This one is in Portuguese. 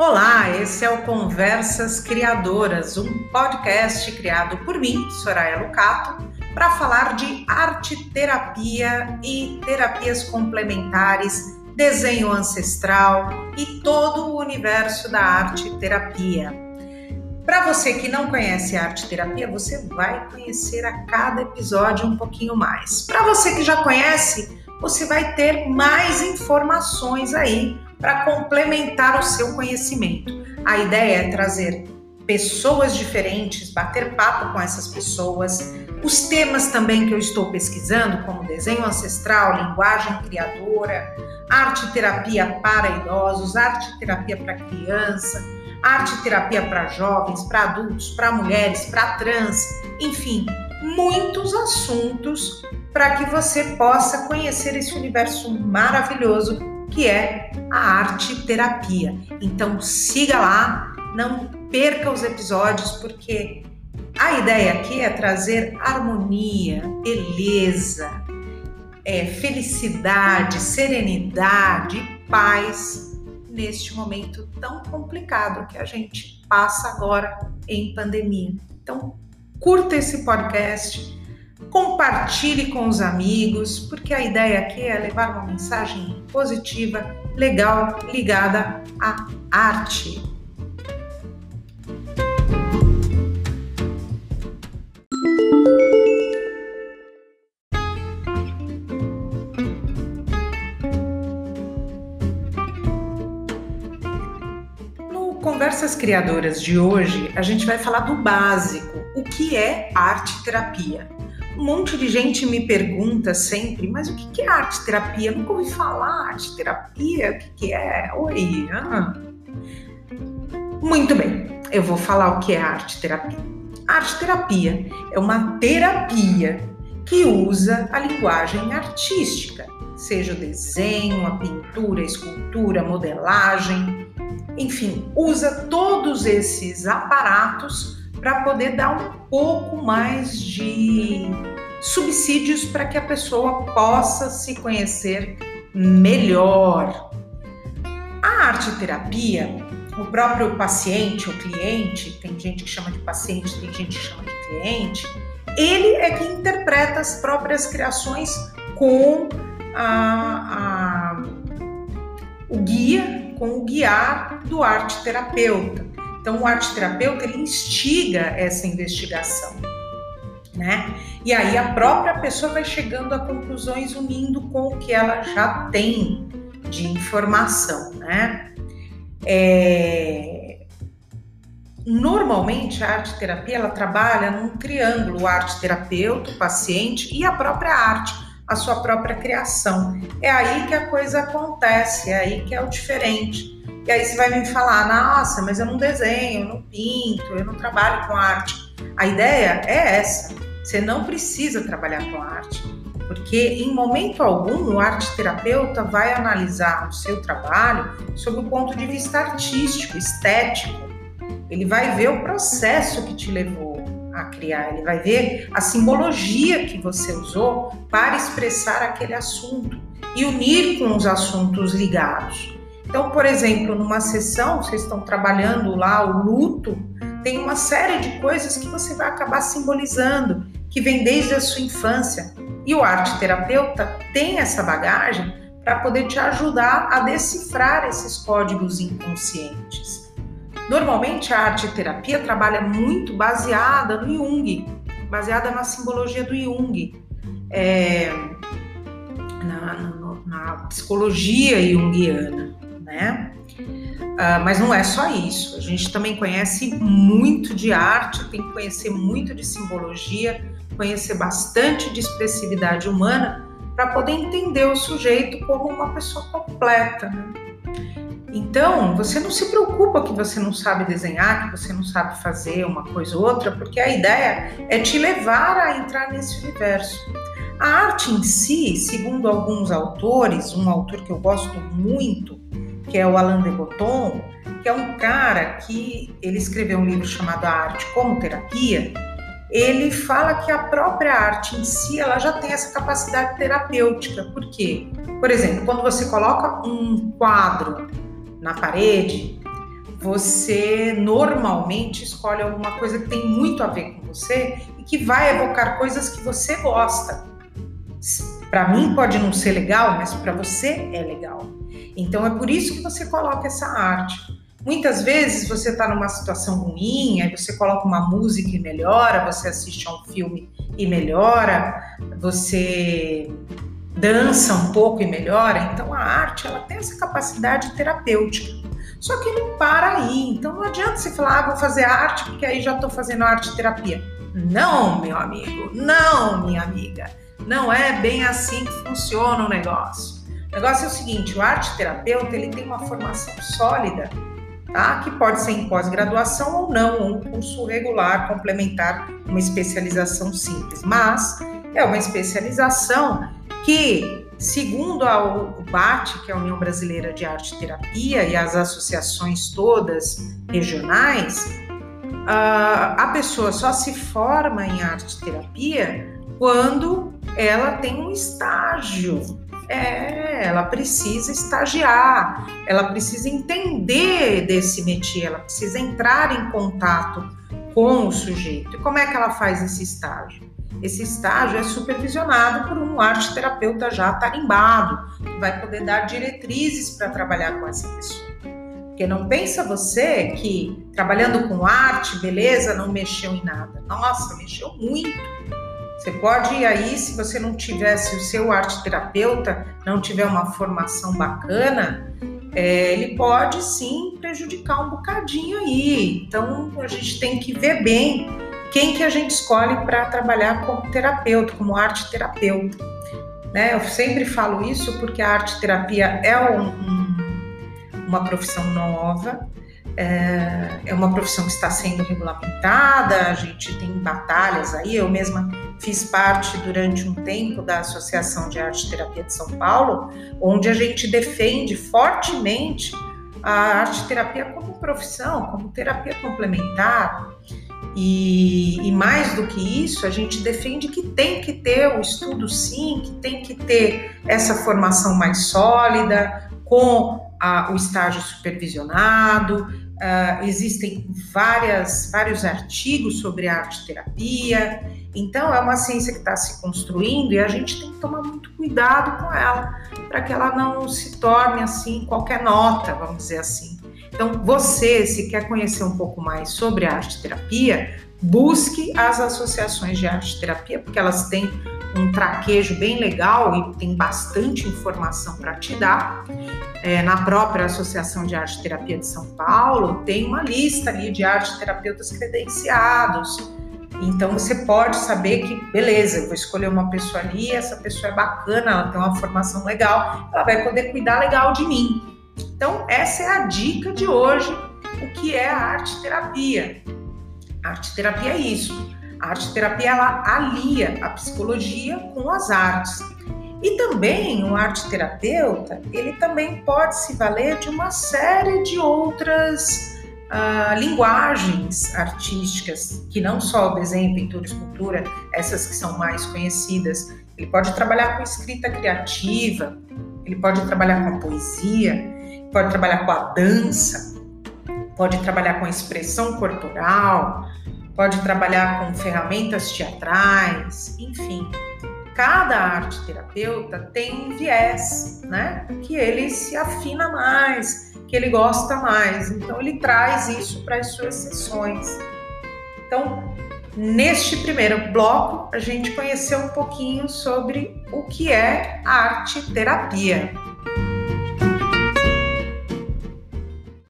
Olá, esse é o Conversas Criadoras, um podcast criado por mim, Soraya Lucato, para falar de arte terapia e terapias complementares, desenho ancestral e todo o universo da arte terapia. Para você que não conhece arte terapia, você vai conhecer a cada episódio um pouquinho mais. Para você que já conhece, você vai ter mais informações aí para complementar o seu conhecimento. A ideia é trazer pessoas diferentes, bater papo com essas pessoas. Os temas também que eu estou pesquisando, como desenho ancestral, linguagem criadora, arte terapia para idosos, arte terapia para criança, arte terapia para jovens, para adultos, para mulheres, para trans, enfim, muitos assuntos para que você possa conhecer esse universo maravilhoso que é a arte terapia. Então siga lá, não perca os episódios, porque a ideia aqui é trazer harmonia, beleza, é, felicidade, serenidade, paz neste momento tão complicado que a gente passa agora em pandemia. Então, curta esse podcast compartilhe com os amigos, porque a ideia aqui é levar uma mensagem positiva, legal, ligada à arte. No Conversas Criadoras de hoje, a gente vai falar do básico, o que é arte terapia. Um monte de gente me pergunta sempre, mas o que é arte terapia? nunca ouvi falar arte terapia, o que é? Oi. Ah. Muito bem, eu vou falar o que é arte terapia. arte terapia é uma terapia que usa a linguagem artística, seja o desenho, a pintura, a escultura, a modelagem, enfim, usa todos esses aparatos para poder dar um pouco mais de subsídios para que a pessoa possa se conhecer melhor. A arte terapia, o próprio paciente, o cliente, tem gente que chama de paciente, tem gente que chama de cliente, ele é que interpreta as próprias criações com a, a, o guia, com o guiar do arte terapeuta. Então, o arte terapeuta ele instiga essa investigação, né? E aí a própria pessoa vai chegando a conclusões unindo com o que ela já tem de informação, né? É... Normalmente a arte terapia ela trabalha num triângulo, o arte terapeuta, o paciente e a própria arte, a sua própria criação. É aí que a coisa acontece, é aí que é o diferente. E aí você vai me falar, nossa, mas eu não desenho, eu não pinto, eu não trabalho com arte. A ideia é essa. Você não precisa trabalhar com arte, porque em momento algum o arte terapeuta vai analisar o seu trabalho sob o ponto de vista artístico, estético. Ele vai ver o processo que te levou a criar, ele vai ver a simbologia que você usou para expressar aquele assunto e unir com os assuntos ligados. Então, por exemplo, numa sessão, vocês estão trabalhando lá o luto, tem uma série de coisas que você vai acabar simbolizando, que vem desde a sua infância. E o arte terapeuta tem essa bagagem para poder te ajudar a decifrar esses códigos inconscientes. Normalmente a arte terapia trabalha muito baseada no Jung, baseada na simbologia do Jung, é, na, na, na psicologia junguiana né? Uh, mas não é só isso. A gente também conhece muito de arte, tem que conhecer muito de simbologia, conhecer bastante de expressividade humana para poder entender o sujeito como uma pessoa completa. Né? Então, você não se preocupa que você não sabe desenhar, que você não sabe fazer uma coisa ou outra, porque a ideia é te levar a entrar nesse universo. A arte em si, segundo alguns autores, um autor que eu gosto muito, que é o Alain de Botton, que é um cara que ele escreveu um livro chamado A Arte como Terapia. Ele fala que a própria arte em si ela já tem essa capacidade terapêutica. Por quê? Por exemplo, quando você coloca um quadro na parede, você normalmente escolhe alguma coisa que tem muito a ver com você e que vai evocar coisas que você gosta. Para mim pode não ser legal, mas para você é legal. Então é por isso que você coloca essa arte. Muitas vezes você está numa situação ruim, aí você coloca uma música e melhora, você assiste a um filme e melhora, você dança um pouco e melhora. Então a arte ela tem essa capacidade terapêutica. Só que não para aí. Então não adianta você falar, ah, vou fazer arte porque aí já estou fazendo arte terapia. Não, meu amigo, não, minha amiga. Não é bem assim que funciona o negócio. O negócio é o seguinte, o arte terapeuta ele tem uma formação sólida, tá? Que pode ser em pós-graduação ou não, ou um curso regular complementar, uma especialização simples, mas é uma especialização que, segundo a UBAT, que é a União Brasileira de Arte Terapia, e as associações todas regionais, a pessoa só se forma em arte terapia quando ela tem um estágio. É, ela precisa estagiar, ela precisa entender desse métier, ela precisa entrar em contato com o sujeito. E como é que ela faz esse estágio? Esse estágio é supervisionado por um arte terapeuta já tarimbado, que vai poder dar diretrizes para trabalhar com essa pessoa. Porque não pensa você que trabalhando com arte, beleza, não mexeu em nada. Nossa, mexeu muito. Você pode ir aí, se você não tivesse o seu arte terapeuta, não tiver uma formação bacana, é, ele pode sim prejudicar um bocadinho aí. Então a gente tem que ver bem quem que a gente escolhe para trabalhar como terapeuta, como arte terapeuta. Né? Eu sempre falo isso porque a arte terapia é um, um, uma profissão nova, é, é uma profissão que está sendo regulamentada, a gente tem batalhas aí, eu mesma fiz parte durante um tempo da Associação de Arte Terapia de São Paulo, onde a gente defende fortemente a arte terapia como profissão, como terapia complementar. E, e, mais do que isso, a gente defende que tem que ter o estudo sim, que tem que ter essa formação mais sólida, com a, o estágio supervisionado. Uh, existem várias, vários artigos sobre arte terapia. Então, é uma ciência que está se construindo e a gente tem que tomar muito cuidado com ela, para que ela não se torne assim qualquer nota, vamos dizer assim. Então, você, se quer conhecer um pouco mais sobre arte terapia, busque as associações de arte terapia, porque elas têm um traquejo bem legal e tem bastante informação para te dar. É, na própria Associação de Arte Terapia de São Paulo, tem uma lista ali de arte terapeutas credenciados. Então você pode saber que, beleza, eu vou escolher uma pessoa ali, essa pessoa é bacana, ela tem uma formação legal, ela vai poder cuidar legal de mim. Então, essa é a dica de hoje, o que é a arte terapia. A arte terapia é isso. A arte terapia ela alia a psicologia com as artes. E também o arte terapeuta, ele também pode se valer de uma série de outras uh, linguagens artísticas, que não só o desenho, pintura, escultura, essas que são mais conhecidas. Ele pode trabalhar com escrita criativa, ele pode trabalhar com a poesia, pode trabalhar com a dança, pode trabalhar com a expressão corporal, pode trabalhar com ferramentas teatrais, enfim. Cada arte terapeuta tem um viés, né? Que ele se afina mais, que ele gosta mais. Então ele traz isso para as suas sessões. Então, neste primeiro bloco, a gente conheceu um pouquinho sobre o que é arte terapia.